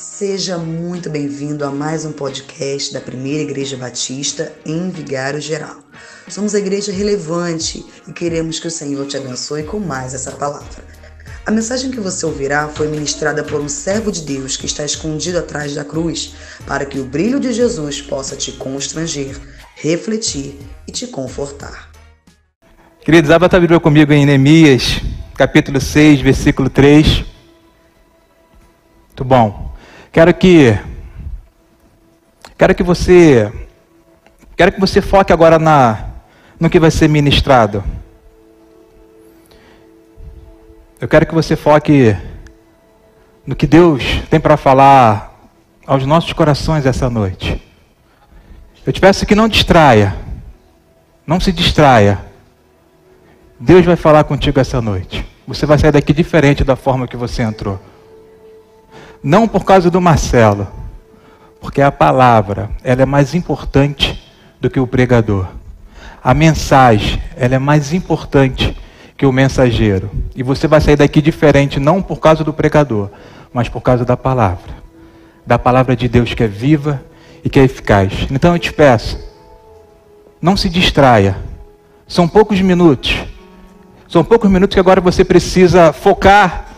Seja muito bem-vindo a mais um podcast da Primeira Igreja Batista em Vigário Geral. Somos a igreja relevante e queremos que o Senhor te abençoe com mais essa palavra. A mensagem que você ouvirá foi ministrada por um servo de Deus que está escondido atrás da cruz, para que o brilho de Jesus possa te constranger, refletir e te confortar. Queridos, abra a Bíblia comigo em Neemias, capítulo 6, versículo 3. Muito bom. Quero que quero que você quero que você foque agora na no que vai ser ministrado. Eu quero que você foque no que Deus tem para falar aos nossos corações essa noite. Eu te peço que não distraia. Não se distraia. Deus vai falar contigo essa noite. Você vai sair daqui diferente da forma que você entrou. Não por causa do Marcelo, porque a palavra, ela é mais importante do que o pregador. A mensagem, ela é mais importante que o mensageiro. E você vai sair daqui diferente não por causa do pregador, mas por causa da palavra. Da palavra de Deus que é viva e que é eficaz. Então eu te peço, não se distraia. São poucos minutos. São poucos minutos que agora você precisa focar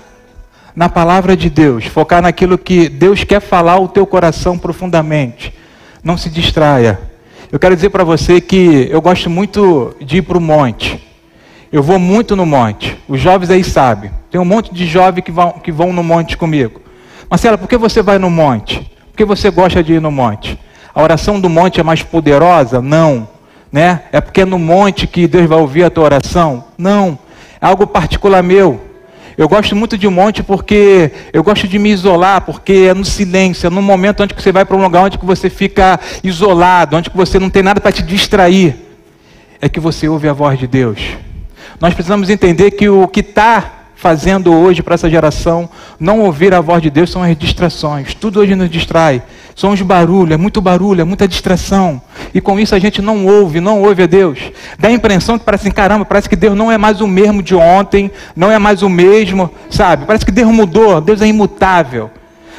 na palavra de Deus, focar naquilo que Deus quer falar ao teu coração profundamente. Não se distraia. Eu quero dizer para você que eu gosto muito de ir para o monte. Eu vou muito no monte. Os jovens aí sabem. Tem um monte de jovens que vão, que vão no monte comigo. Marcela, por que você vai no monte? Por que você gosta de ir no monte? A oração do monte é mais poderosa? Não. Né? É porque é no monte que Deus vai ouvir a tua oração? Não. É algo particular meu. Eu gosto muito de monte porque eu gosto de me isolar, porque é no silêncio, é no momento onde você vai para um lugar onde você fica isolado, onde você não tem nada para te distrair, é que você ouve a voz de Deus. Nós precisamos entender que o que está fazendo hoje para essa geração não ouvir a voz de Deus são as distrações. Tudo hoje nos distrai. São os barulhos, é muito barulho, é muita distração. E com isso a gente não ouve, não ouve a Deus. Dá a impressão que parece caramba, parece que Deus não é mais o mesmo de ontem, não é mais o mesmo, sabe? Parece que Deus mudou, Deus é imutável.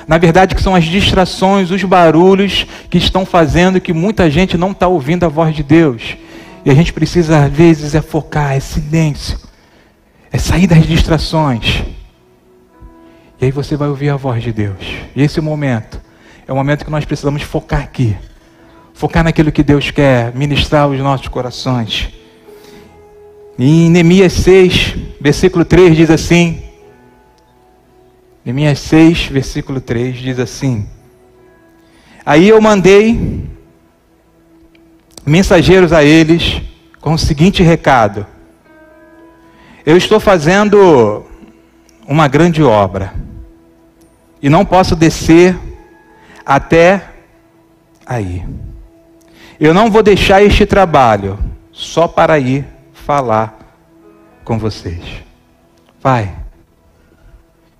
Na verdade, que são as distrações, os barulhos que estão fazendo que muita gente não está ouvindo a voz de Deus. E a gente precisa, às vezes, é focar, é silêncio é sair das distrações. E aí você vai ouvir a voz de Deus. E esse momento é o momento que nós precisamos focar aqui. Focar naquilo que Deus quer ministrar aos nossos corações. Em Neemias 6, versículo 3 diz assim: Neemias 6, versículo 3 diz assim: Aí eu mandei mensageiros a eles com o seguinte recado: eu estou fazendo uma grande obra e não posso descer até aí. Eu não vou deixar este trabalho só para ir falar com vocês. Pai,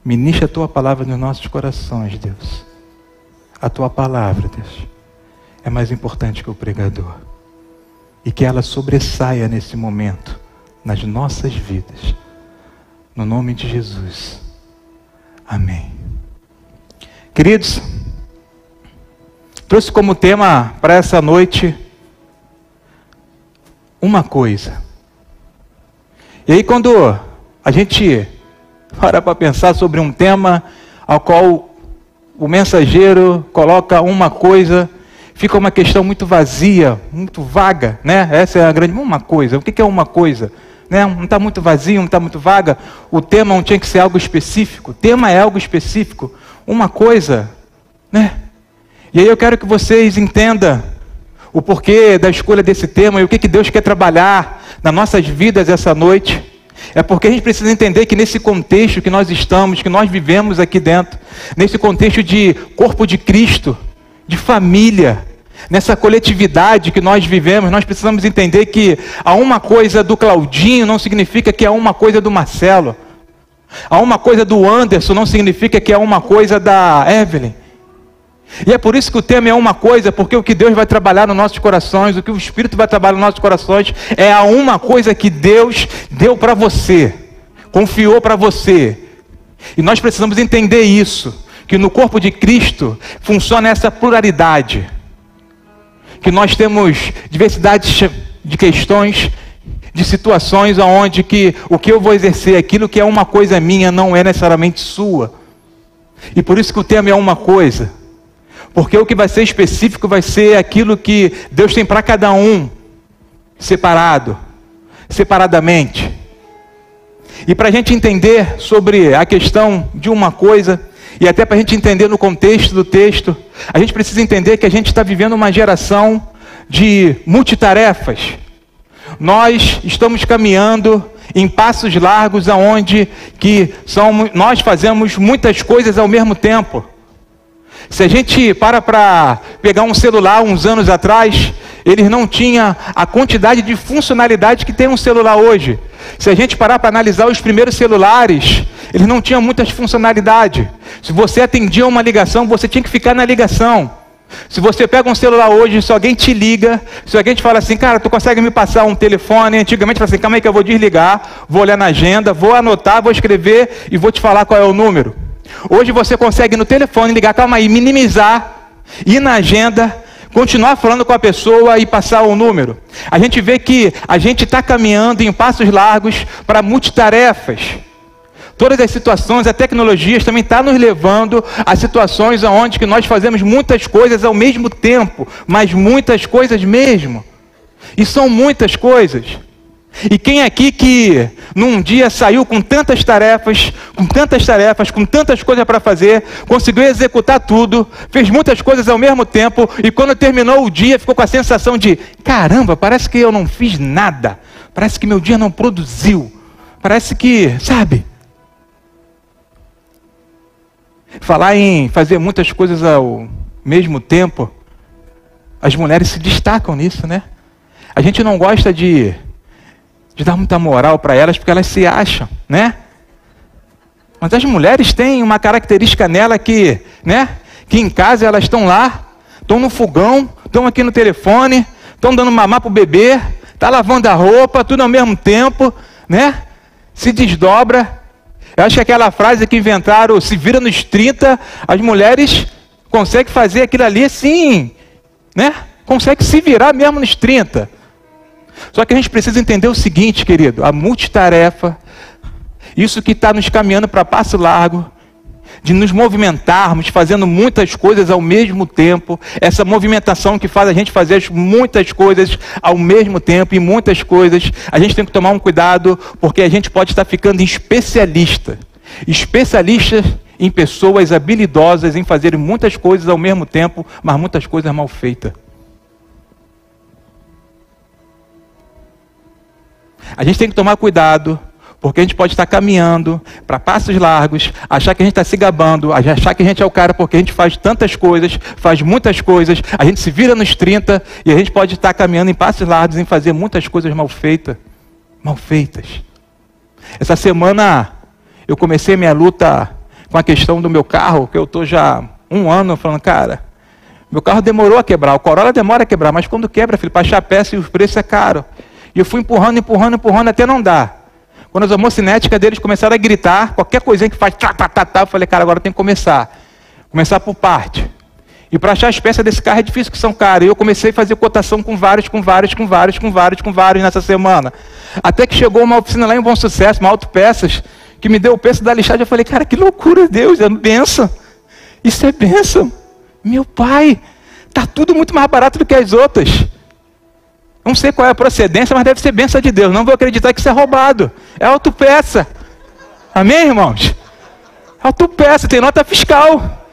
ministra a tua palavra nos nossos corações, Deus. A tua palavra, Deus, é mais importante que o pregador. E que ela sobressaia nesse momento nas nossas vidas. No nome de Jesus. Amém. Queridos, trouxe como tema para essa noite uma coisa. E aí, quando a gente para para pensar sobre um tema ao qual o mensageiro coloca uma coisa, fica uma questão muito vazia, muito vaga, né? Essa é a grande uma coisa. O que é uma coisa? Né? não está muito vazio, não está muito vaga. O tema não tinha que ser algo específico. O tema é algo específico. Uma coisa, né? E aí eu quero que vocês entendam o porquê da escolha desse tema e o que, que Deus quer trabalhar nas nossas vidas essa noite. É porque a gente precisa entender que nesse contexto que nós estamos, que nós vivemos aqui dentro, nesse contexto de corpo de Cristo, de família, nessa coletividade que nós vivemos, nós precisamos entender que a uma coisa do Claudinho não significa que é uma coisa do Marcelo. A uma coisa do Anderson não significa que é uma coisa da Evelyn. E é por isso que o tema é uma coisa, porque o que Deus vai trabalhar nos nossos corações, o que o Espírito vai trabalhar nos nossos corações, é a uma coisa que Deus deu para você, confiou para você. E nós precisamos entender isso que no corpo de Cristo funciona essa pluralidade. Que nós temos diversidade de questões, de situações onde que o que eu vou exercer, aquilo que é uma coisa minha, não é necessariamente sua. E por isso que o tema é uma coisa. Porque o que vai ser específico vai ser aquilo que Deus tem para cada um, separado, separadamente. E para a gente entender sobre a questão de uma coisa, e até para a gente entender no contexto do texto, a gente precisa entender que a gente está vivendo uma geração de multitarefas. Nós estamos caminhando em passos largos aonde que são, nós fazemos muitas coisas ao mesmo tempo. Se a gente para para pegar um celular uns anos atrás, eles não tinham a quantidade de funcionalidade que tem um celular hoje. Se a gente parar para analisar os primeiros celulares, eles não tinham muitas funcionalidades. Se você atendia uma ligação, você tinha que ficar na ligação. Se você pega um celular hoje, se alguém te liga, se alguém te fala assim, cara, tu consegue me passar um telefone? Antigamente fala assim, calma aí que eu vou desligar, vou olhar na agenda, vou anotar, vou escrever e vou te falar qual é o número. Hoje você consegue no telefone ligar, calma aí, minimizar, ir na agenda, continuar falando com a pessoa e passar o número. A gente vê que a gente está caminhando em passos largos para multitarefas. Todas as situações, a tecnologia também está nos levando a situações onde que nós fazemos muitas coisas ao mesmo tempo, mas muitas coisas mesmo. E são muitas coisas. E quem aqui que num dia saiu com tantas tarefas, com tantas tarefas, com tantas coisas para fazer, conseguiu executar tudo, fez muitas coisas ao mesmo tempo e quando terminou o dia ficou com a sensação de: caramba, parece que eu não fiz nada, parece que meu dia não produziu, parece que, sabe? Falar em fazer muitas coisas ao mesmo tempo, as mulheres se destacam nisso, né? A gente não gosta de, de dar muita moral para elas porque elas se acham, né? Mas as mulheres têm uma característica nela que, né? Que em casa elas estão lá, estão no fogão, estão aqui no telefone, estão dando mamar para o bebê, tá lavando a roupa, tudo ao mesmo tempo, né? Se desdobra eu acho que aquela frase que inventaram, se vira nos 30, as mulheres conseguem fazer aquilo ali assim, né? Consegue se virar mesmo nos 30. Só que a gente precisa entender o seguinte, querido: a multitarefa, isso que está nos caminhando para passo largo, de nos movimentarmos, fazendo muitas coisas ao mesmo tempo, essa movimentação que faz a gente fazer muitas coisas ao mesmo tempo e muitas coisas, a gente tem que tomar um cuidado, porque a gente pode estar ficando especialista. Especialista em pessoas habilidosas em fazer muitas coisas ao mesmo tempo, mas muitas coisas mal feitas. A gente tem que tomar cuidado porque a gente pode estar caminhando para passos largos, achar que a gente está se gabando, achar que a gente é o cara porque a gente faz tantas coisas, faz muitas coisas, a gente se vira nos 30 e a gente pode estar caminhando em passos largos em fazer muitas coisas mal feitas. Mal feitas. Essa semana eu comecei minha luta com a questão do meu carro, que eu estou já um ano falando, cara, meu carro demorou a quebrar, o Corolla demora a quebrar, mas quando quebra, filho, para achar peça e o preço é caro. E eu fui empurrando, empurrando, empurrando até não dar. Quando as homocinéticas deles começaram a gritar, qualquer coisinha que faz tá, tá, tá, tá, eu falei, cara, agora tem que começar. Começar por parte. E para achar as peças desse carro é difícil, que são caras. E eu comecei a fazer cotação com vários, com vários, com vários, com vários, com vários nessa semana. Até que chegou uma oficina lá em Bom Sucesso, uma autopeças, que me deu o preço da lixagem. Eu falei, cara, que loucura, Deus, é benção. Isso é benção. Meu pai, tá tudo muito mais barato do que as outras. Não sei qual é a procedência, mas deve ser benção de Deus. Não vou acreditar que isso é roubado. É autopeça. Amém, irmãos? Autopeça, tem nota fiscal.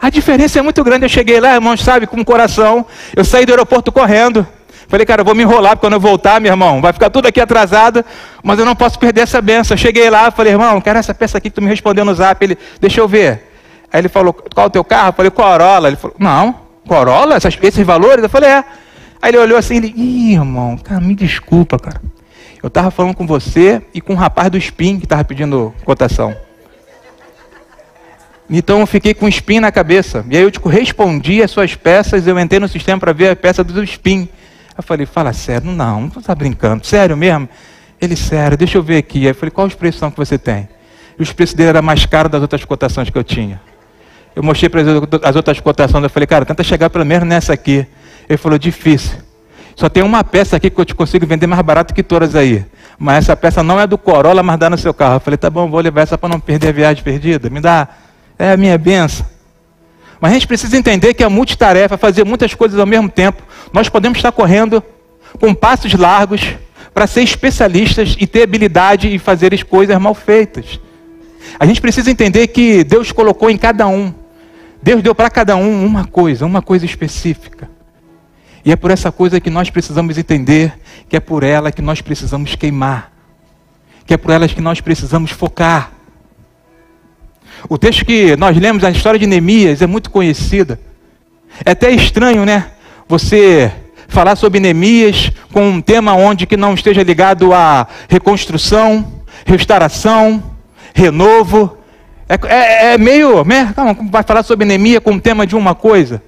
A diferença é muito grande. Eu cheguei lá, irmãos, sabe, com o coração. Eu saí do aeroporto correndo. Falei, cara, eu vou me enrolar, porque quando eu voltar, meu irmão, vai ficar tudo aqui atrasado, mas eu não posso perder essa benção. Eu cheguei lá, falei, irmão, quero essa peça aqui que tu me respondeu no zap. Ele, deixa eu ver. Aí ele falou, qual é o teu carro? Eu falei, Corolla. Ele falou, não, Corolla? Esses valores? Eu falei, é. Aí ele olhou assim, ele, ih, irmão, cara, me desculpa, cara. Eu estava falando com você e com um rapaz do SPIN que estava pedindo cotação. Então eu fiquei com um SPIN na cabeça. E aí eu tipo, respondi as suas peças, eu entrei no sistema para ver a peça do SPIN. Eu falei, fala sério, não, não está brincando, sério mesmo? Ele, sério, deixa eu ver aqui. Aí eu falei, qual os preços são que você tem? E os preços dele eram mais caros das outras cotações que eu tinha. Eu mostrei para as outras cotações, eu falei, cara, tenta chegar pelo menos nessa aqui. Ele falou, difícil. Só tem uma peça aqui que eu te consigo vender mais barato que todas aí. Mas essa peça não é do Corolla, mas dá no seu carro. Eu falei, tá bom, vou levar essa para não perder a viagem perdida. Me dá. É a minha benção. Mas a gente precisa entender que é multitarefa, fazer muitas coisas ao mesmo tempo. Nós podemos estar correndo com passos largos para ser especialistas e ter habilidade e fazer as coisas mal feitas. A gente precisa entender que Deus colocou em cada um. Deus deu para cada um uma coisa, uma coisa específica. E é por essa coisa que nós precisamos entender, que é por ela que nós precisamos queimar, que é por elas que nós precisamos focar. O texto que nós lemos, a história de Neemias, é muito conhecida. É até estranho, né? Você falar sobre Neemias com um tema onde que não esteja ligado a reconstrução, restauração, renovo. É, é, é meio. Né? Vai falar sobre Neemias com um tema de uma coisa.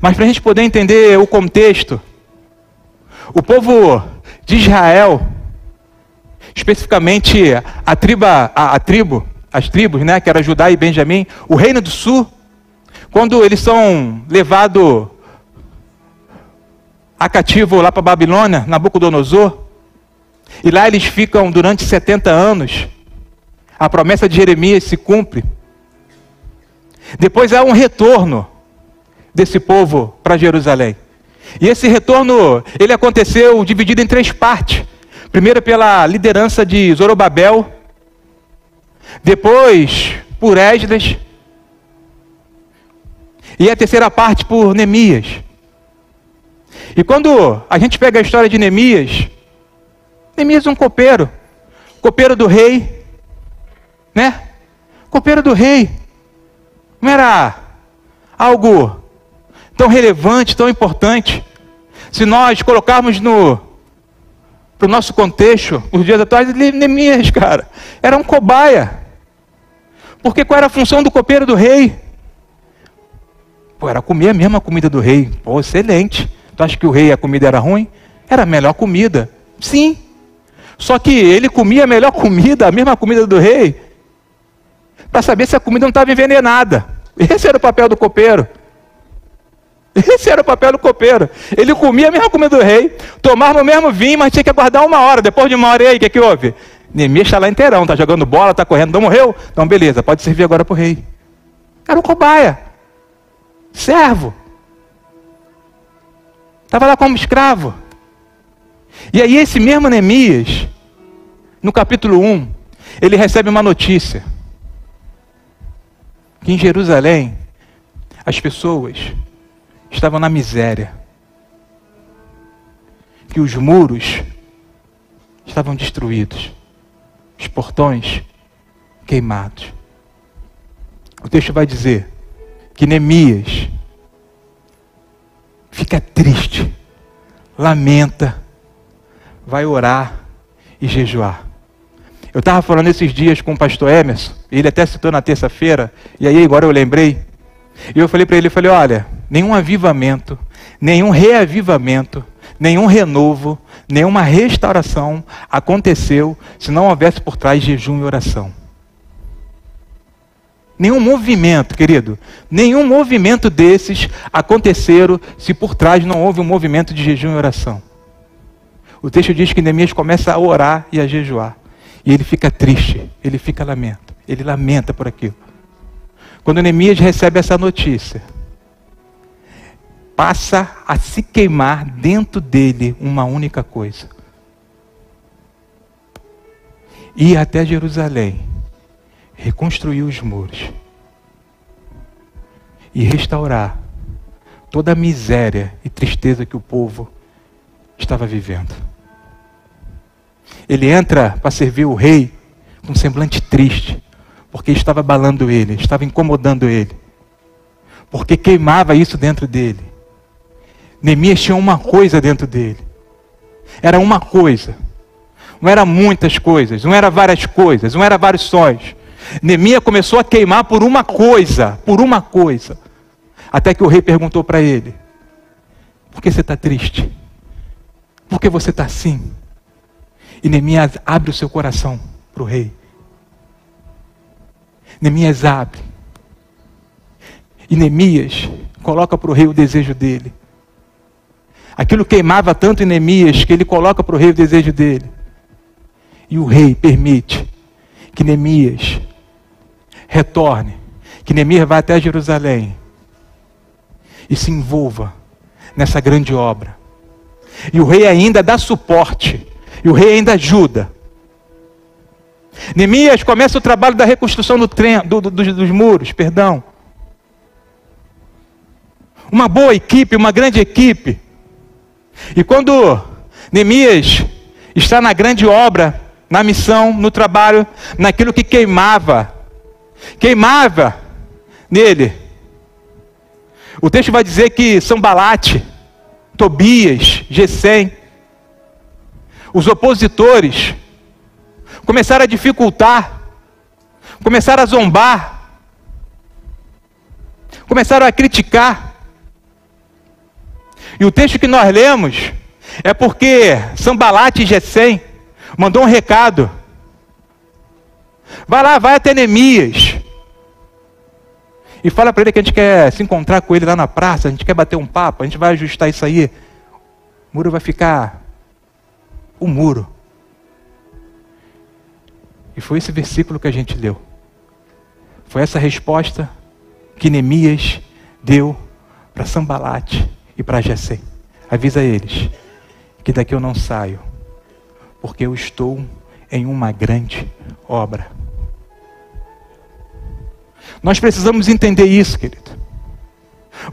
Mas para a gente poder entender o contexto, o povo de Israel, especificamente a, triba, a, a tribo, as tribos, né, que era Judá e Benjamim, o reino do sul, quando eles são levados a cativo lá para Babilônia, Nabucodonosor, e lá eles ficam durante 70 anos, a promessa de Jeremias se cumpre. Depois há um retorno desse povo para Jerusalém. E esse retorno, ele aconteceu dividido em três partes. Primeiro pela liderança de Zorobabel, depois por Esdras, e a terceira parte por Neemias. E quando a gente pega a história de Neemias, Neemias é um copeiro, copeiro do rei, né? Copeiro do rei. Não era algo tão relevante, tão importante. Se nós colocarmos no para o nosso contexto, os dias atrás, Neemias, cara, era um cobaia. Porque qual era a função do copeiro do rei? Pô, era comer a mesma comida do rei. Pô, excelente. Tu acha que o rei a comida era ruim? Era a melhor comida. Sim. Só que ele comia a melhor comida, a mesma comida do rei, para saber se a comida não estava envenenada. Esse era o papel do copeiro. Esse era o papel do copeiro. Ele comia a mesma comida do rei, tomava o mesmo vinho, mas tinha que aguardar uma hora. Depois de uma hora, e aí, o que, que houve? Neemias está lá inteirão, está jogando bola, está correndo, não morreu? Então, beleza, pode servir agora para o rei. Era um cobaia, servo. Estava lá como escravo. E aí, esse mesmo Neemias, no capítulo 1, ele recebe uma notícia: que em Jerusalém, as pessoas estavam na miséria, que os muros estavam destruídos, os portões queimados. O texto vai dizer que Neemias fica triste, lamenta, vai orar e jejuar. Eu estava falando esses dias com o pastor Emerson, ele até citou na terça-feira, e aí agora eu lembrei. E eu falei para ele, eu falei, olha, nenhum avivamento, nenhum reavivamento, nenhum renovo, nenhuma restauração aconteceu se não houvesse por trás jejum e oração. Nenhum movimento, querido, nenhum movimento desses aconteceram se por trás não houve um movimento de jejum e oração. O texto diz que Neemias começa a orar e a jejuar. E ele fica triste, ele fica lamento, ele lamenta por aquilo. Quando Neemias recebe essa notícia, passa a se queimar dentro dele uma única coisa: ir até Jerusalém, reconstruir os muros e restaurar toda a miséria e tristeza que o povo estava vivendo. Ele entra para servir o rei com um semblante triste, porque estava abalando ele, estava incomodando ele, porque queimava isso dentro dele. Neemias tinha uma coisa dentro dele. Era uma coisa. Não era muitas coisas, não era várias coisas, não era vários sonhos. Neemias começou a queimar por uma coisa, por uma coisa. Até que o rei perguntou para ele: Por que você está triste? Por que você está assim? E Neemias abre o seu coração para o rei. Neemias abre. E Neemias coloca para o rei o desejo dele. Aquilo queimava tanto em Neemias que ele coloca para o rei o desejo dele. E o rei permite que Neemias retorne, que Neemias vá até Jerusalém e se envolva nessa grande obra. E o rei ainda dá suporte, e o rei ainda ajuda. Neemias começa o trabalho da reconstrução do trem, do, do, dos, dos muros, perdão. Uma boa equipe, uma grande equipe. E quando Neemias está na grande obra, na missão, no trabalho, naquilo que queimava, queimava nele. O texto vai dizer que São Balate, Tobias, Gesem, os opositores, começaram a dificultar, começaram a zombar, começaram a criticar. E o texto que nós lemos é porque Sambalate e mandou um recado. Vai lá, vai até Neemias. E fala para ele que a gente quer se encontrar com ele lá na praça, a gente quer bater um papo, a gente vai ajustar isso aí. O muro vai ficar o muro. E foi esse versículo que a gente leu. Foi essa resposta que Neemias deu para Sambalate e para Jessé. Avisa eles que daqui eu não saio, porque eu estou em uma grande obra. Nós precisamos entender isso, querido.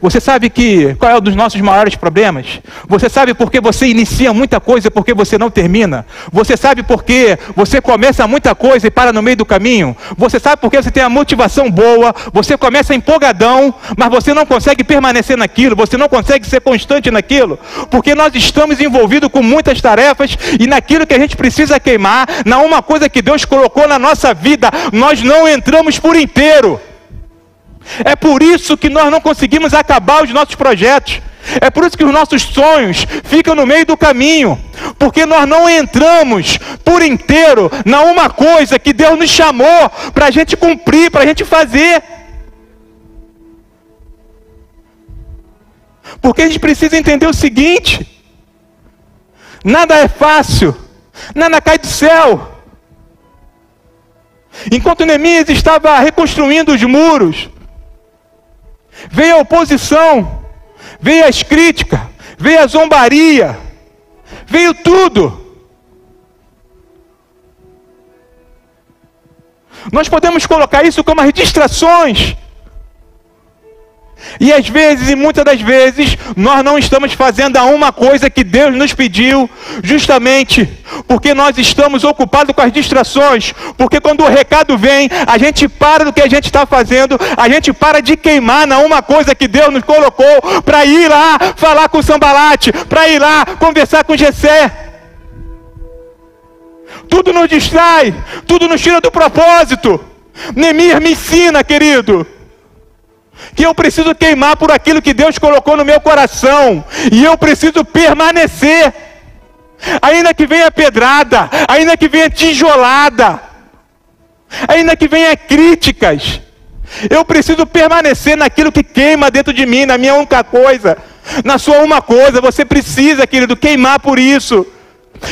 Você sabe que qual é um dos nossos maiores problemas? Você sabe por que você inicia muita coisa e por que você não termina? Você sabe por que você começa muita coisa e para no meio do caminho? Você sabe por que você tem a motivação boa, você começa empolgadão, mas você não consegue permanecer naquilo, você não consegue ser constante naquilo? Porque nós estamos envolvidos com muitas tarefas e naquilo que a gente precisa queimar, na uma coisa que Deus colocou na nossa vida, nós não entramos por inteiro. É por isso que nós não conseguimos acabar os nossos projetos. É por isso que os nossos sonhos ficam no meio do caminho, porque nós não entramos por inteiro na uma coisa que Deus nos chamou para a gente cumprir, para a gente fazer. Porque a gente precisa entender o seguinte: nada é fácil, nada cai do céu. Enquanto Neemias estava reconstruindo os muros, veio a oposição, veio as críticas, veio a zombaria, veio tudo. Nós podemos colocar isso como as distrações. E às vezes, e muitas das vezes, nós não estamos fazendo a uma coisa que Deus nos pediu, justamente porque nós estamos ocupados com as distrações. Porque quando o recado vem, a gente para do que a gente está fazendo, a gente para de queimar na uma coisa que Deus nos colocou para ir lá falar com o Sambalate, para ir lá conversar com Gessé. Tudo nos distrai, tudo nos tira do propósito. Nemir me ensina, querido que eu preciso queimar por aquilo que Deus colocou no meu coração, e eu preciso permanecer, ainda que venha pedrada, ainda que venha tijolada, ainda que venha críticas, eu preciso permanecer naquilo que queima dentro de mim, na minha única coisa, na sua uma coisa, você precisa, querido, queimar por isso.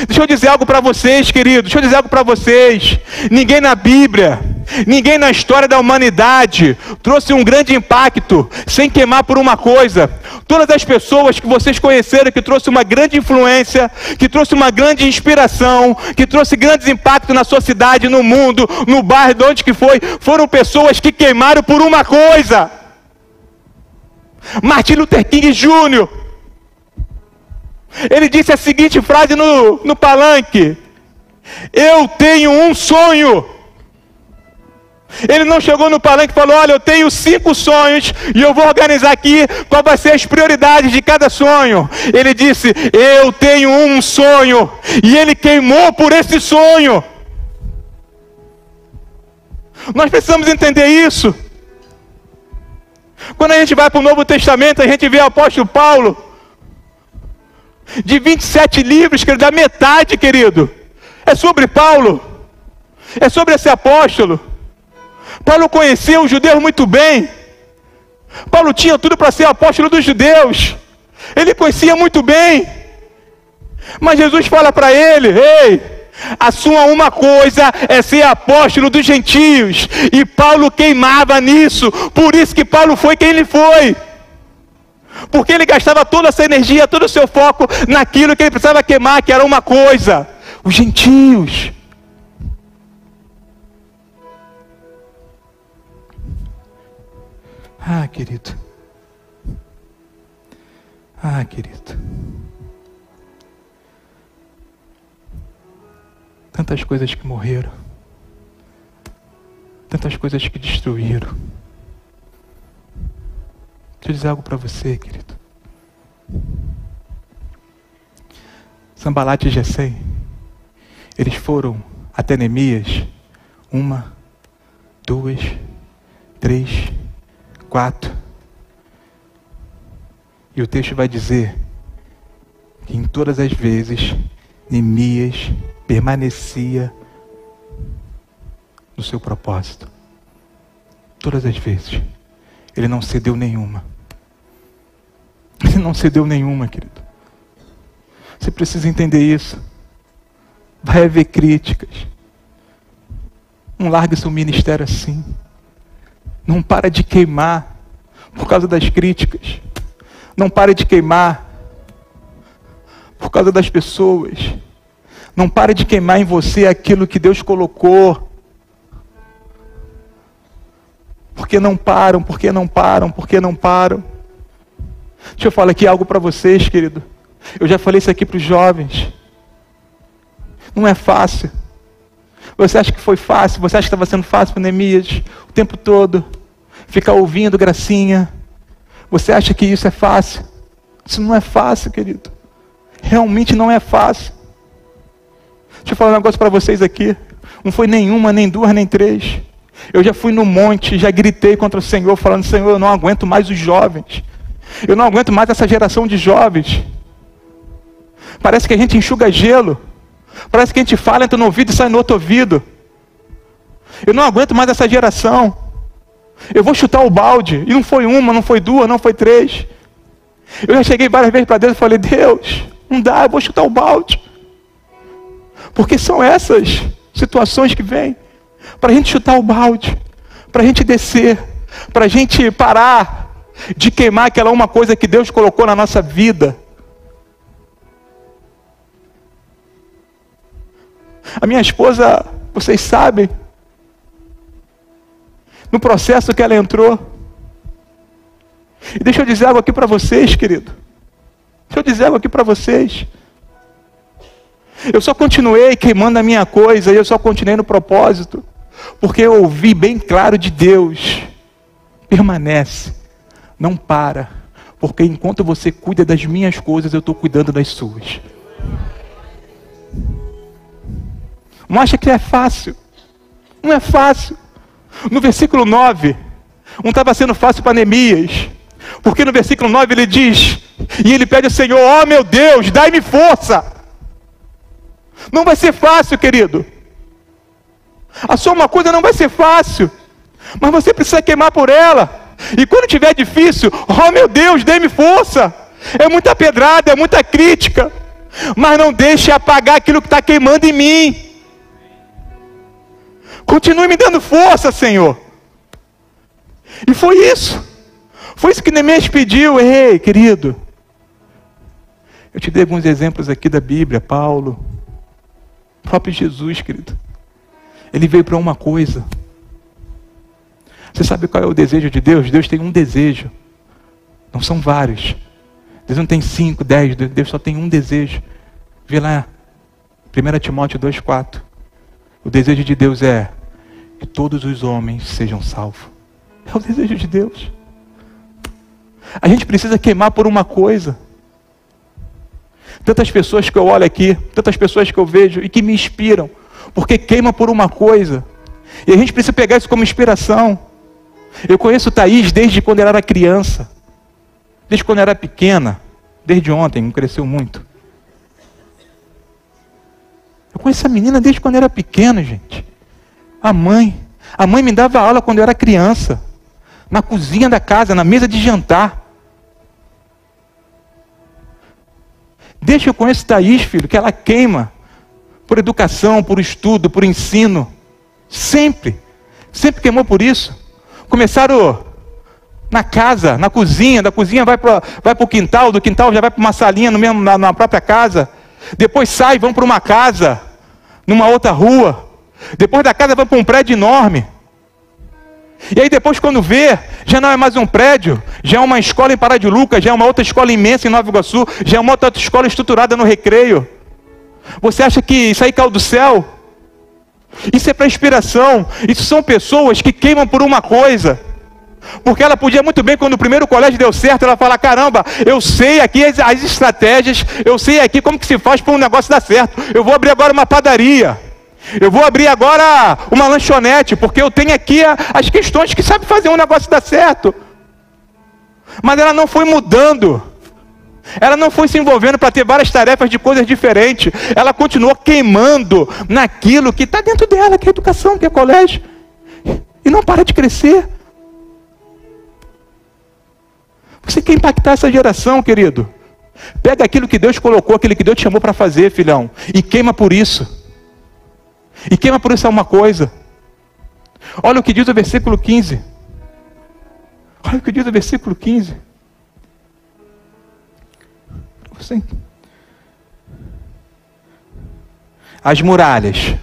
Deixa eu dizer algo para vocês, queridos. Deixa eu dizer algo para vocês. Ninguém na Bíblia, ninguém na história da humanidade trouxe um grande impacto sem queimar por uma coisa. Todas as pessoas que vocês conheceram que trouxe uma grande influência, que trouxe uma grande inspiração, que trouxe grandes impactos na sua cidade, no mundo, no bairro, de onde que foi, foram pessoas que queimaram por uma coisa. Martin Luther King Jr. Ele disse a seguinte frase no, no palanque: Eu tenho um sonho. Ele não chegou no palanque e falou: Olha, eu tenho cinco sonhos e eu vou organizar aqui qual vai ser as prioridades de cada sonho. Ele disse: Eu tenho um sonho. E ele queimou por esse sonho. Nós precisamos entender isso. Quando a gente vai para o Novo Testamento, a gente vê o apóstolo Paulo de 27 livros, querido, a metade, querido, é sobre Paulo, é sobre esse apóstolo. Paulo conheceu os judeus muito bem. Paulo Paulo tinha tudo para ser apóstolo dos judeus. Ele conhecia muito bem. Mas Jesus fala para ele: Ei, assuma uma coisa é ser apóstolo dos gentios. E Paulo queimava nisso. Por isso que Paulo foi quem ele foi. Porque ele gastava toda essa energia, todo o seu foco naquilo que ele precisava queimar, que era uma coisa: os gentios. Ah, querido. Ah, querido. Tantas coisas que morreram. Tantas coisas que destruíram. Deixa eu dizer algo para você, querido. Sambalat e Gessém, eles foram até Neemias uma, duas, três, 4. E o texto vai dizer que em todas as vezes Neemias permanecia no seu propósito. Todas as vezes. Ele não cedeu nenhuma. Ele não cedeu nenhuma, querido. Você precisa entender isso. Vai haver críticas. Não largue seu ministério assim. Não para de queimar por causa das críticas. Não pare de queimar por causa das pessoas. Não pare de queimar em você aquilo que Deus colocou. Porque não param, porque não param, porque não param. Deixa eu falar aqui algo para vocês, querido. Eu já falei isso aqui para os jovens. Não é fácil. Você acha que foi fácil? Você acha que estava sendo fácil para Neemias o tempo todo? Ficar ouvindo gracinha. Você acha que isso é fácil? Isso não é fácil, querido. Realmente não é fácil. Deixa eu falar um negócio para vocês aqui. Não foi nenhuma, nem duas, nem três. Eu já fui no monte, já gritei contra o Senhor, falando: Senhor, eu não aguento mais os jovens. Eu não aguento mais essa geração de jovens. Parece que a gente enxuga gelo. Parece que a gente fala, entra no ouvido e sai no outro ouvido. Eu não aguento mais essa geração. Eu vou chutar o balde. E não foi uma, não foi duas, não foi três. Eu já cheguei várias vezes para Deus e falei: Deus, não dá, eu vou chutar o balde. Porque são essas situações que vêm para a gente chutar o balde, para a gente descer, para a gente parar de queimar aquela uma coisa que Deus colocou na nossa vida. A minha esposa, vocês sabem, no processo que ela entrou. E deixa eu dizer algo aqui para vocês, querido. Deixa eu dizer algo aqui para vocês. Eu só continuei queimando a minha coisa, e eu só continuei no propósito, porque eu ouvi bem claro de Deus: permanece, não para, porque enquanto você cuida das minhas coisas, eu estou cuidando das suas. Não acha que é fácil? Não é fácil. No versículo 9, não estava sendo fácil para Neemias, porque no versículo 9 ele diz, e ele pede ao Senhor: Ó oh, meu Deus, dai-me força. Não vai ser fácil, querido. A sua uma coisa não vai ser fácil, mas você precisa queimar por ela. E quando tiver difícil, ó oh, meu Deus, dê-me força. É muita pedrada, é muita crítica, mas não deixe apagar aquilo que está queimando em mim. Continue me dando força, Senhor. E foi isso. Foi isso que Neemias pediu. Ei, querido. Eu te dei alguns exemplos aqui da Bíblia, Paulo. Próprio Jesus, querido. Ele veio para uma coisa. Você sabe qual é o desejo de Deus? Deus tem um desejo. Não são vários. Deus não tem cinco, dez. Deus só tem um desejo. Vê lá. 1 Timóteo 2,4. O desejo de Deus é que todos os homens sejam salvos. É o desejo de Deus. A gente precisa queimar por uma coisa. Tantas pessoas que eu olho aqui, tantas pessoas que eu vejo e que me inspiram, porque queima por uma coisa. E a gente precisa pegar isso como inspiração. Eu conheço Thaís desde quando ela era criança, desde quando ela era pequena, desde ontem, cresceu muito. Eu conheço a menina desde quando era pequena, gente. A mãe. A mãe me dava aula quando eu era criança. na cozinha da casa, na mesa de jantar. Deixa eu conhecer Thaís, filho, que ela queima por educação, por estudo, por ensino. Sempre. Sempre queimou por isso. Começaram na casa, na cozinha, da cozinha vai para vai o quintal, do quintal já vai para uma salinha no mesmo, na, na própria casa. Depois sai, vão para uma casa, numa outra rua. Depois da casa vão para um prédio enorme. E aí depois quando vê, já não é mais um prédio, já é uma escola em Pará de Lucas, já é uma outra escola imensa em Nova Iguaçu, já é uma outra escola estruturada no recreio. Você acha que isso aí caiu do céu? Isso é para inspiração. Isso são pessoas que queimam por uma coisa. Porque ela podia muito bem, quando o primeiro colégio deu certo, ela falar: caramba, eu sei aqui as, as estratégias, eu sei aqui como que se faz para um negócio dar certo. Eu vou abrir agora uma padaria. Eu vou abrir agora uma lanchonete, porque eu tenho aqui a, as questões que sabe fazer um negócio dar certo. Mas ela não foi mudando. Ela não foi se envolvendo para ter várias tarefas de coisas diferentes. Ela continuou queimando naquilo que está dentro dela, que é educação, que é colégio. E não para de crescer. Você quer impactar essa geração, querido? Pega aquilo que Deus colocou, aquilo que Deus te chamou para fazer, filhão, e queima por isso. E queima por isso uma coisa. Olha o que diz o versículo 15. Olha o que diz o versículo 15. Você... As muralhas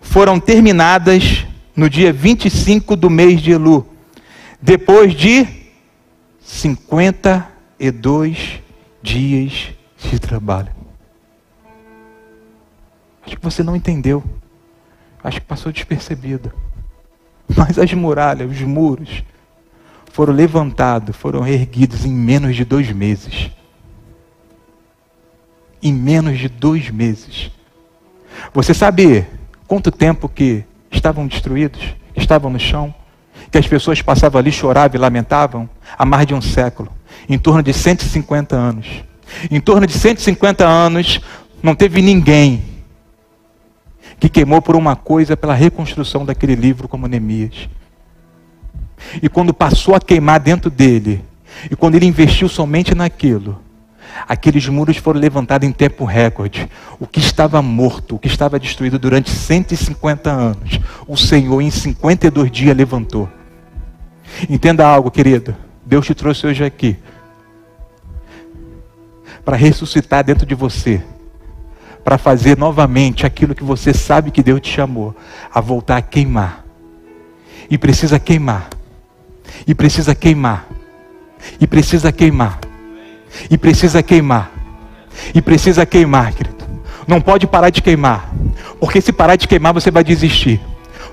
foram terminadas no dia 25 do mês de Elu, depois de 52 dias de trabalho. Acho que você não entendeu. Acho que passou despercebido. Mas as muralhas, os muros, foram levantados, foram erguidos em menos de dois meses em menos de dois meses. Você sabe quanto tempo que estavam destruídos, estavam no chão, que as pessoas passavam ali, choravam e lamentavam? Há mais de um século, em torno de 150 anos. Em torno de 150 anos, não teve ninguém que queimou por uma coisa pela reconstrução daquele livro como Neemias. E quando passou a queimar dentro dele, e quando ele investiu somente naquilo, Aqueles muros foram levantados em tempo recorde. O que estava morto, o que estava destruído durante 150 anos, o Senhor em 52 dias levantou. Entenda algo, querido. Deus te trouxe hoje aqui para ressuscitar dentro de você, para fazer novamente aquilo que você sabe que Deus te chamou, a voltar a queimar. E precisa queimar. E precisa queimar. E precisa queimar. E precisa queimar. E precisa queimar, querido. Não pode parar de queimar. Porque se parar de queimar, você vai desistir.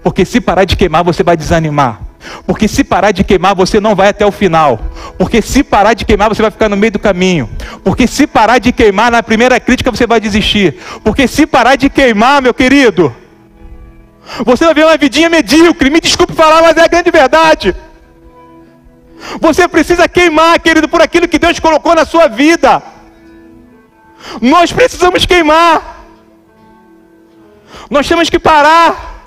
Porque se parar de queimar, você vai desanimar. Porque se parar de queimar, você não vai até o final. Porque se parar de queimar, você vai ficar no meio do caminho. Porque se parar de queimar, na primeira crítica, você vai desistir. Porque se parar de queimar, meu querido, você vai ver uma vidinha medíocre. Me desculpe falar, mas é a grande verdade. Você precisa queimar, querido, por aquilo que Deus colocou na sua vida. Nós precisamos queimar. Nós temos que parar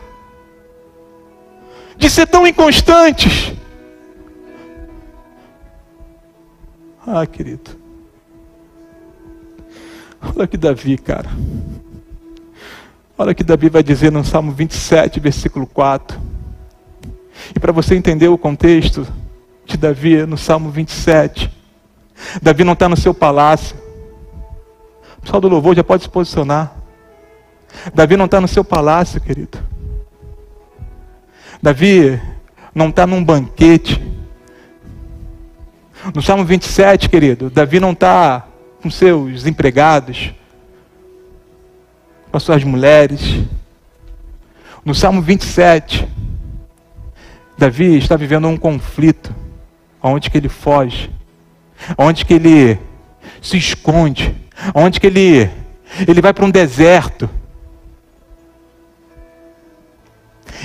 de ser tão inconstantes. Ah, querido. Olha que Davi, cara. Olha que Davi vai dizer no Salmo 27, versículo 4. E para você entender o contexto, de Davi no Salmo 27. Davi não está no seu palácio. O pessoal do louvor já pode se posicionar. Davi não está no seu palácio, querido. Davi não está num banquete. No Salmo 27, querido, Davi não está com seus empregados, com as suas mulheres. No Salmo 27, Davi está vivendo um conflito aonde que ele foge, aonde que ele se esconde, aonde que ele ele vai para um deserto.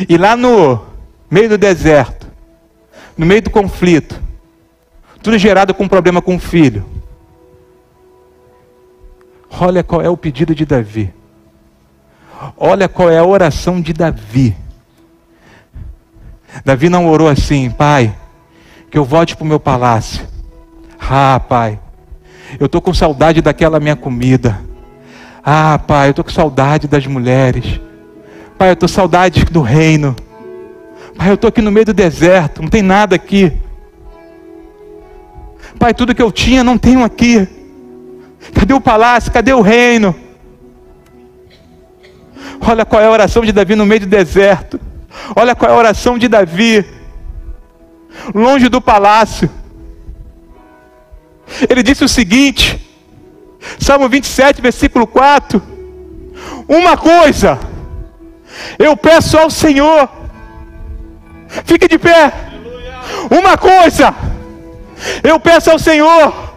E lá no meio do deserto, no meio do conflito, tudo gerado com um problema com o filho. Olha qual é o pedido de Davi. Olha qual é a oração de Davi. Davi não orou assim, pai, que eu volte para o meu palácio. Ah, pai, eu estou com saudade daquela minha comida. Ah, pai, eu estou com saudade das mulheres. Pai, eu estou com saudade do reino. Pai, eu estou aqui no meio do deserto, não tem nada aqui. Pai, tudo que eu tinha não tenho aqui. Cadê o palácio? Cadê o reino? Olha qual é a oração de Davi no meio do deserto. Olha qual é a oração de Davi, longe do palácio. Ele disse o seguinte, Salmo 27, versículo 4: Uma coisa eu peço ao Senhor, fique de pé. Uma coisa eu peço ao Senhor,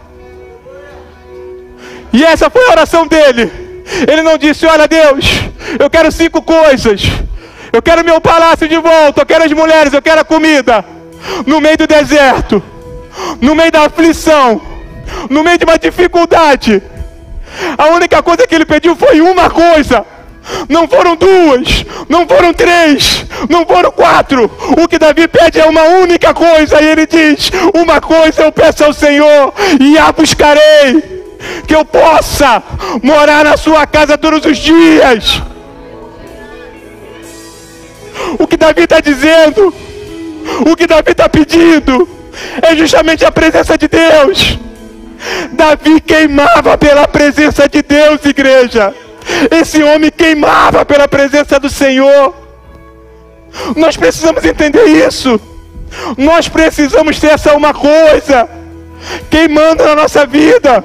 e essa foi a oração dele. Ele não disse: Olha, Deus, eu quero cinco coisas. Eu quero meu palácio de volta. Eu quero as mulheres. Eu quero a comida. No meio do deserto, no meio da aflição, no meio de uma dificuldade. A única coisa que ele pediu foi uma coisa. Não foram duas, não foram três, não foram quatro. O que Davi pede é uma única coisa. E ele diz: Uma coisa eu peço ao Senhor e a buscarei que eu possa morar na sua casa todos os dias. O que Davi está dizendo, o que Davi está pedindo, é justamente a presença de Deus. Davi queimava pela presença de Deus, igreja. Esse homem queimava pela presença do Senhor. Nós precisamos entender isso. Nós precisamos ter essa uma coisa queimando na nossa vida.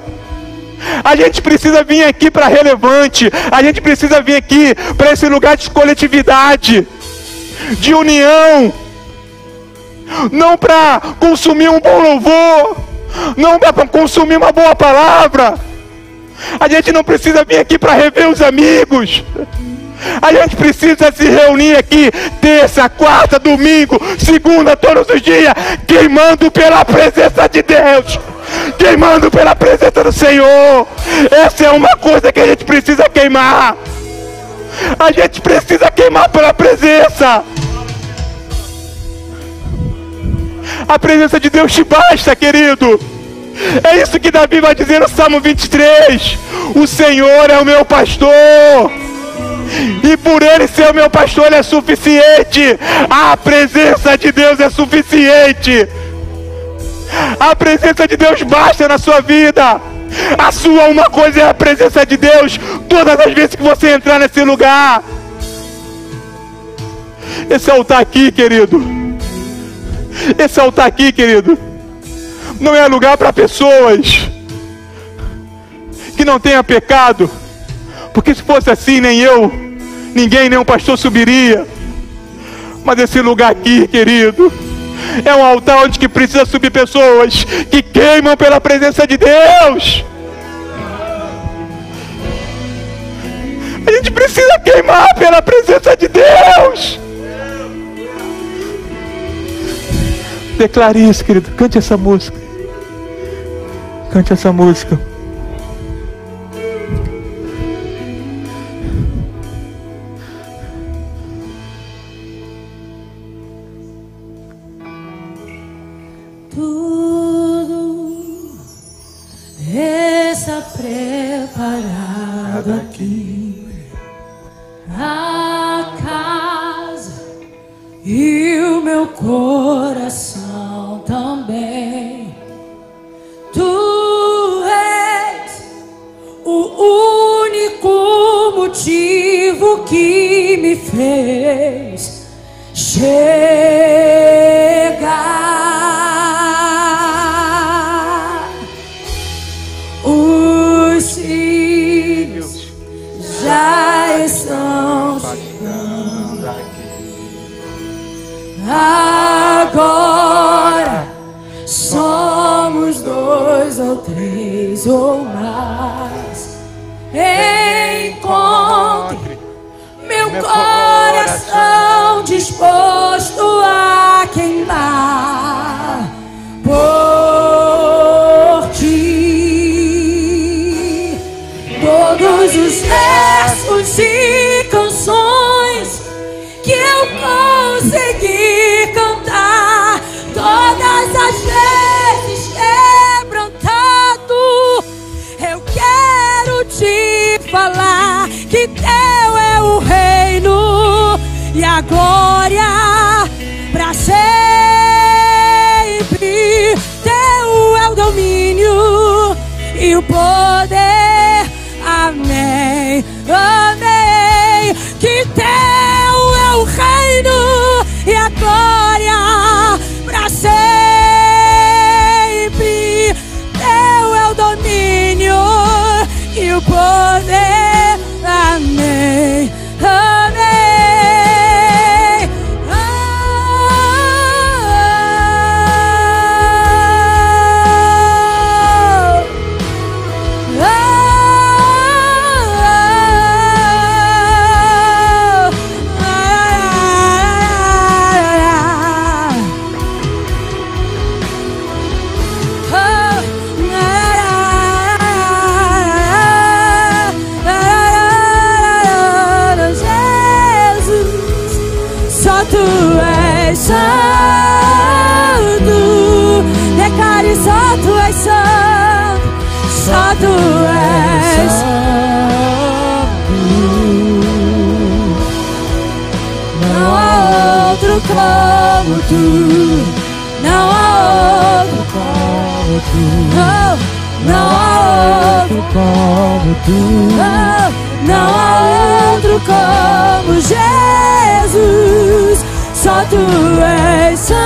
A gente precisa vir aqui para relevante. A gente precisa vir aqui para esse lugar de coletividade, de união. Não para consumir um bom louvor, não para consumir uma boa palavra. A gente não precisa vir aqui para rever os amigos. A gente precisa se reunir aqui terça, quarta, domingo, segunda, todos os dias, queimando pela presença de Deus queimando pela presença do Senhor. Essa é uma coisa que a gente precisa queimar. A gente precisa queimar pela presença. A presença de Deus te basta, querido. É isso que Davi vai dizer no Salmo 23. O Senhor é o meu pastor. E por ele ser o meu pastor, ele é suficiente. A presença de Deus é suficiente. A presença de Deus basta na sua vida. A sua uma coisa é a presença de Deus todas as vezes que você entrar nesse lugar. Esse altar aqui, querido. Esse altar aqui, querido. Não é lugar para pessoas que não tenham pecado. Porque se fosse assim, nem eu, ninguém, nem um pastor subiria. Mas esse lugar aqui, querido é um altar onde que precisa subir pessoas que queimam pela presença de Deus. A gente precisa queimar pela presença de Deus. Declare isso, querido. Cante essa música. Cante essa música. A tu. Oh, não há outro como tu. Oh, não há outro como Jesus. Só tu és santo.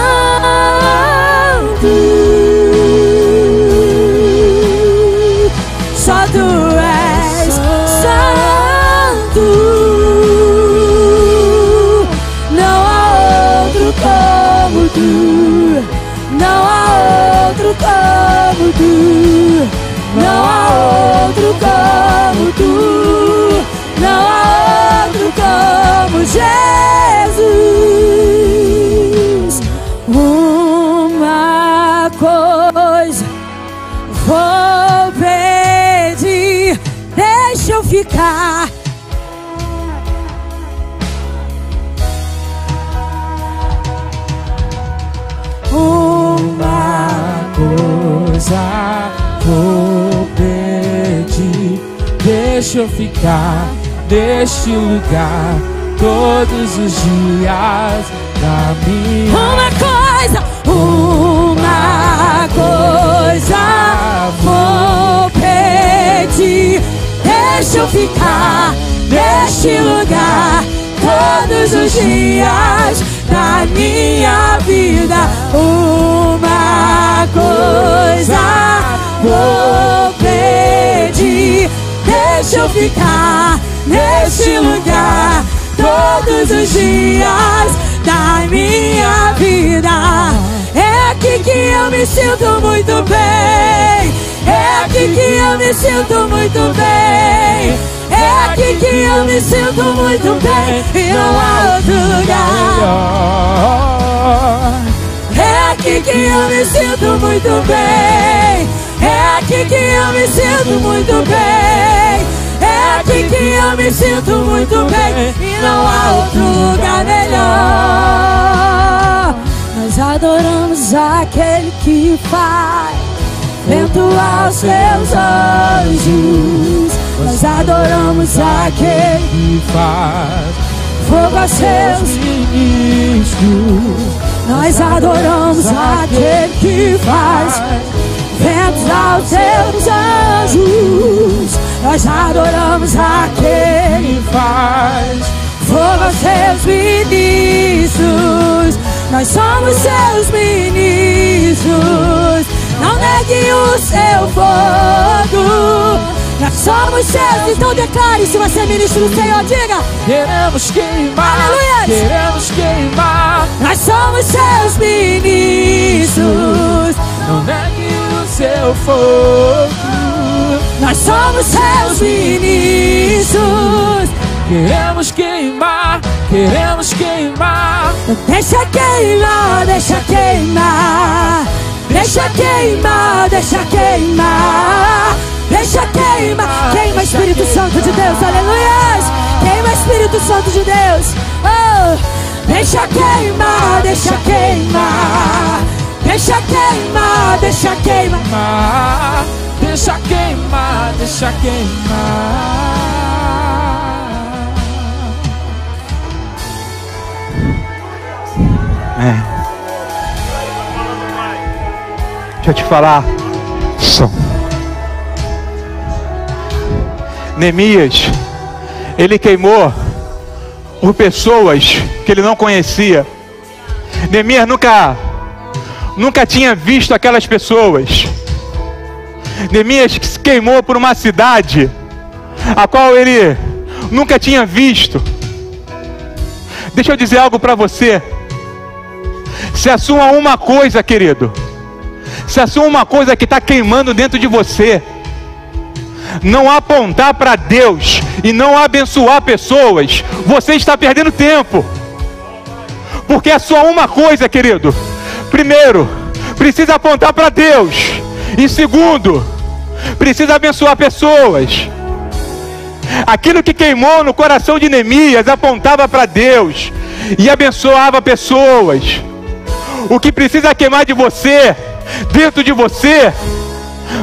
Eu ficar neste lugar todos os dias da minha Uma coisa, uma coisa vou pedir. Deixa eu ficar neste lugar todos os dias da minha vida. Uma coisa Ficar neste lugar todos os dias da minha vida. É aqui que eu me sinto muito bem. É aqui que eu me sinto muito bem. É aqui que eu me sinto muito bem. E não há outro lugar. É aqui que eu me sinto muito bem. É aqui que eu me sinto muito bem. Aqui que eu me sinto muito bem. E não há outro lugar melhor. Nós adoramos aquele que faz vento aos seus anjos. Nós adoramos aquele que faz fogo aos seus ministros. Nós adoramos aquele que faz ventos aos seus anjos. Nós adoramos aquele que faz aos seus ministros. Nós somos seus ministros. Não negue o seu fogo. Nós somos seus, então declare se você é ministro do Senhor, diga. Queremos queimar, Aleluia. queremos queimar. Nós somos seus ministros. Não negue o seu fogo. Nós somos seus ministros. Queremos queimar, queremos queimar. Deixa queimar, deixa queimar. Deixa queimar, deixa queimar. Deixa queimar. Queima Espírito Santo de Deus, aleluia. Queima Espírito Santo de Deus. Oh, deixa queimar, deixa queimar. Deixa queimar, deixa queimar. Deixa queimar, deixa queimar. Amém. Deixa eu te falar. Som. Neemias, ele queimou por pessoas que ele não conhecia. Neemias nunca, nunca tinha visto aquelas pessoas. Neemias se queimou por uma cidade a qual ele nunca tinha visto. Deixa eu dizer algo para você. Se assuma uma coisa, querido. Se assuma uma coisa que está queimando dentro de você. Não apontar para Deus e não abençoar pessoas, você está perdendo tempo. Porque é só uma coisa, querido. Primeiro, precisa apontar para Deus. E segundo, precisa abençoar pessoas. Aquilo que queimou no coração de Neemias apontava para Deus e abençoava pessoas. O que precisa queimar de você, dentro de você,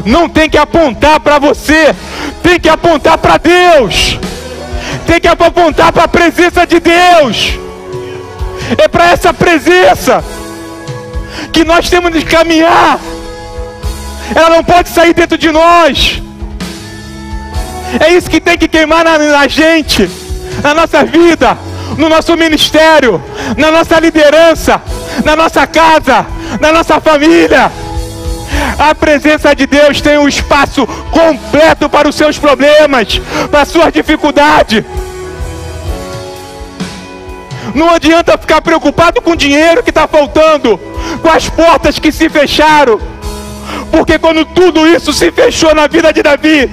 não tem que apontar para você, tem que apontar para Deus, tem que apontar para a presença de Deus. É para essa presença que nós temos de caminhar. Ela não pode sair dentro de nós. É isso que tem que queimar na, na gente, na nossa vida, no nosso ministério, na nossa liderança, na nossa casa, na nossa família. A presença de Deus tem um espaço completo para os seus problemas, para as suas dificuldades. Não adianta ficar preocupado com o dinheiro que está faltando, com as portas que se fecharam, porque quando tudo isso se fechou na vida de Davi,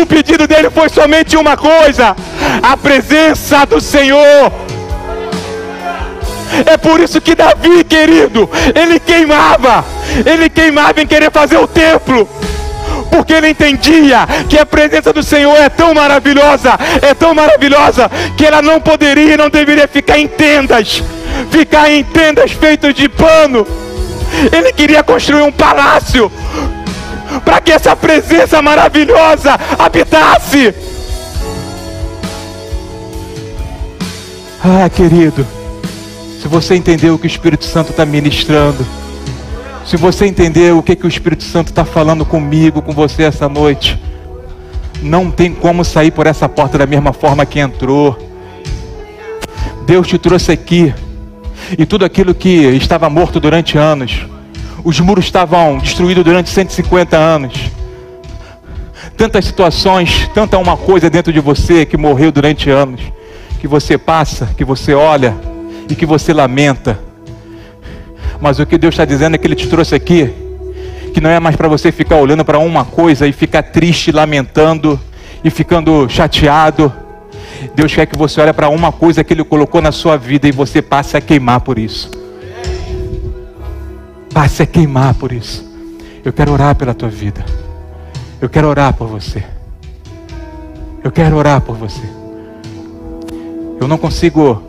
o pedido dele foi somente uma coisa: a presença do Senhor. É por isso que Davi, querido, ele queimava, ele queimava em querer fazer o templo, porque ele entendia que a presença do Senhor é tão maravilhosa, é tão maravilhosa, que ela não poderia e não deveria ficar em tendas, ficar em tendas feitas de pano. Ele queria construir um palácio, para que essa presença maravilhosa habitasse. Ah, querido, se você entender o que o Espírito Santo está ministrando, se você entender o que, que o Espírito Santo está falando comigo, com você essa noite, não tem como sair por essa porta da mesma forma que entrou. Deus te trouxe aqui, e tudo aquilo que estava morto durante anos, os muros estavam destruídos durante 150 anos. Tantas situações, tanta uma coisa dentro de você que morreu durante anos, que você passa, que você olha e que você lamenta. Mas o que Deus está dizendo é que Ele te trouxe aqui, que não é mais para você ficar olhando para uma coisa e ficar triste, lamentando e ficando chateado. Deus quer que você olhe para uma coisa que Ele colocou na sua vida e você passe a queimar por isso passe a queimar por isso. Eu quero orar pela tua vida. Eu quero orar por você. Eu quero orar por você. Eu não consigo.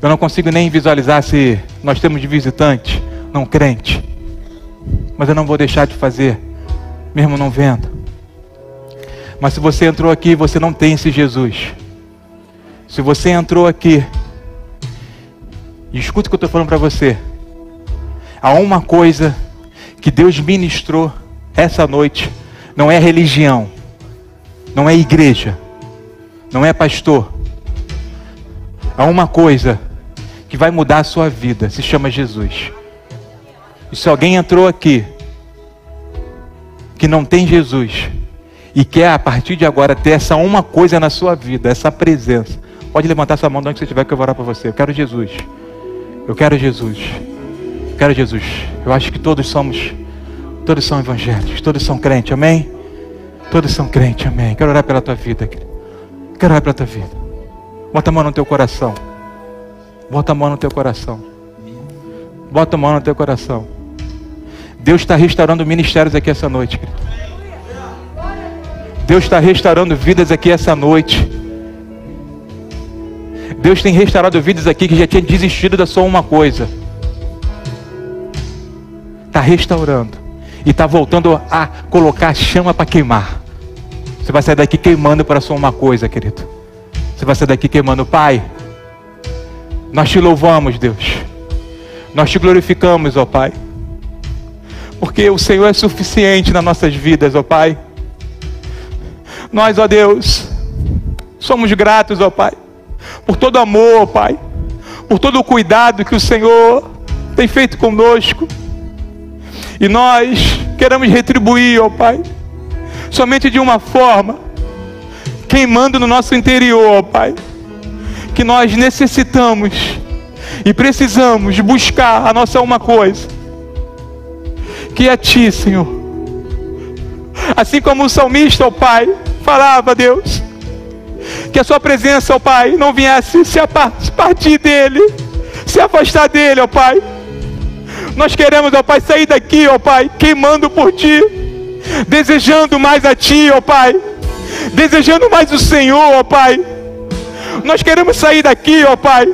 Eu não consigo nem visualizar se nós temos de visitante, não crente. Mas eu não vou deixar de fazer, mesmo não vendo. Mas se você entrou aqui você não tem esse Jesus. Se você entrou aqui, escuta o que eu estou falando para você. Há uma coisa que Deus ministrou essa noite, não é religião, não é igreja, não é pastor. Há uma coisa que vai mudar a sua vida, se chama Jesus. E se alguém entrou aqui que não tem Jesus e quer a partir de agora ter essa uma coisa na sua vida, essa presença, pode levantar sua mão de onde você estiver que eu vou orar para você. Eu quero Jesus. Eu quero Jesus. Quero Jesus. Eu acho que todos somos, todos são evangélicos, todos são crentes, amém? Todos são crentes, amém. Quero orar pela tua vida, quero orar pela tua vida. Bota a mão no teu coração. Bota a mão no teu coração. Bota a mão no teu coração. Deus está restaurando ministérios aqui essa noite, querido. Deus está restaurando vidas aqui essa noite. Deus tem restaurado vidas aqui que já tinha desistido da só uma coisa está restaurando e está voltando a colocar a chama para queimar. Você vai sair daqui queimando para só uma coisa, querido. Você vai sair daqui queimando, Pai. Nós te louvamos, Deus. Nós te glorificamos, ó Pai, porque o Senhor é suficiente nas nossas vidas, ó Pai. Nós, ó Deus, somos gratos, ó Pai, por todo amor, ó Pai, por todo o cuidado que o Senhor tem feito conosco. E nós queremos retribuir, ó Pai, somente de uma forma, queimando no nosso interior, ó Pai, que nós necessitamos e precisamos buscar a nossa uma coisa, que é Ti, Senhor. Assim como o salmista, ó Pai, falava, Deus, que a Sua presença, ó Pai, não viesse se partir dele, se afastar dele, ó Pai. Nós queremos, ó Pai, sair daqui, ó Pai, queimando por Ti, desejando mais a Ti, ó Pai, desejando mais o Senhor, ó Pai. Nós queremos sair daqui, ó Pai,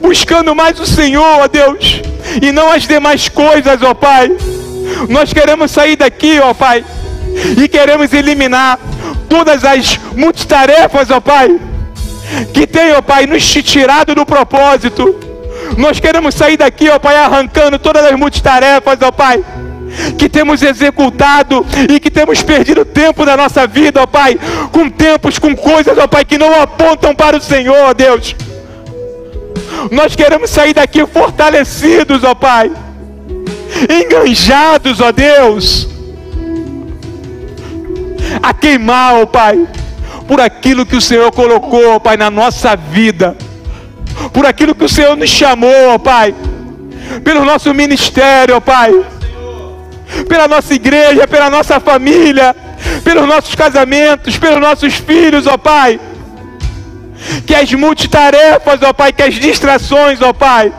buscando mais o Senhor, ó Deus, e não as demais coisas, ó Pai. Nós queremos sair daqui, ó Pai, e queremos eliminar todas as multitarefas, ó Pai, que tem, ó Pai, nos tirado do propósito. Nós queremos sair daqui, ó Pai, arrancando todas as multitarefas, ó Pai, que temos executado e que temos perdido tempo da nossa vida, ó Pai, com tempos, com coisas, ó Pai, que não apontam para o Senhor, ó Deus. Nós queremos sair daqui fortalecidos, ó Pai, enganjados, ó Deus, a queimar, ó Pai, por aquilo que o Senhor colocou, ó Pai, na nossa vida, por aquilo que o Senhor nos chamou, ó Pai, pelo nosso ministério, ó Pai, pela nossa igreja, pela nossa família, pelos nossos casamentos, pelos nossos filhos, ó Pai. Que as multitarefas, ó Pai, que as distrações, ó Pai,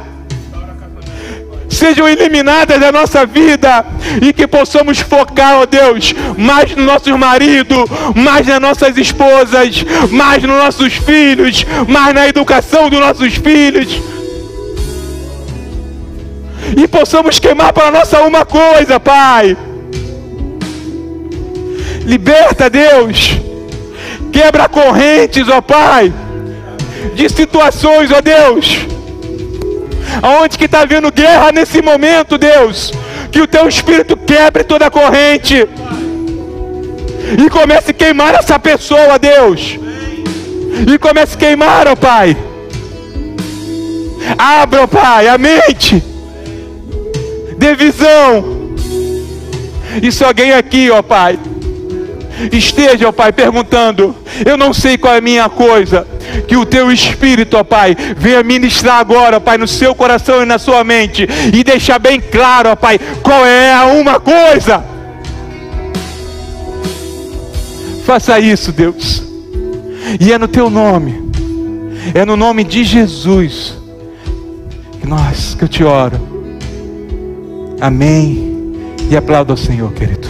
sejam eliminadas da nossa vida e que possamos focar, ó Deus, mais no nossos maridos, mais nas nossas esposas, mais nos nossos filhos, mais na educação dos nossos filhos. E possamos queimar para nossa uma coisa, Pai. Liberta, Deus. Quebra correntes, ó Pai de situações, ó Deus, aonde que está havendo guerra nesse momento, Deus, que o teu espírito quebre toda a corrente e comece a queimar essa pessoa, Deus, e comece a queimar, ó Pai. Abra, ó Pai, a mente, dê visão. E se alguém aqui, ó Pai, esteja, ó Pai, perguntando: Eu não sei qual é a minha coisa. Que o teu espírito, ó Pai, venha ministrar agora, ó Pai, no seu coração e na sua mente e deixar bem claro, ó Pai, qual é a uma coisa. Faça isso, Deus. E é no teu nome. É no nome de Jesus que nós que eu te oro. Amém. E aplauda ao Senhor, querido.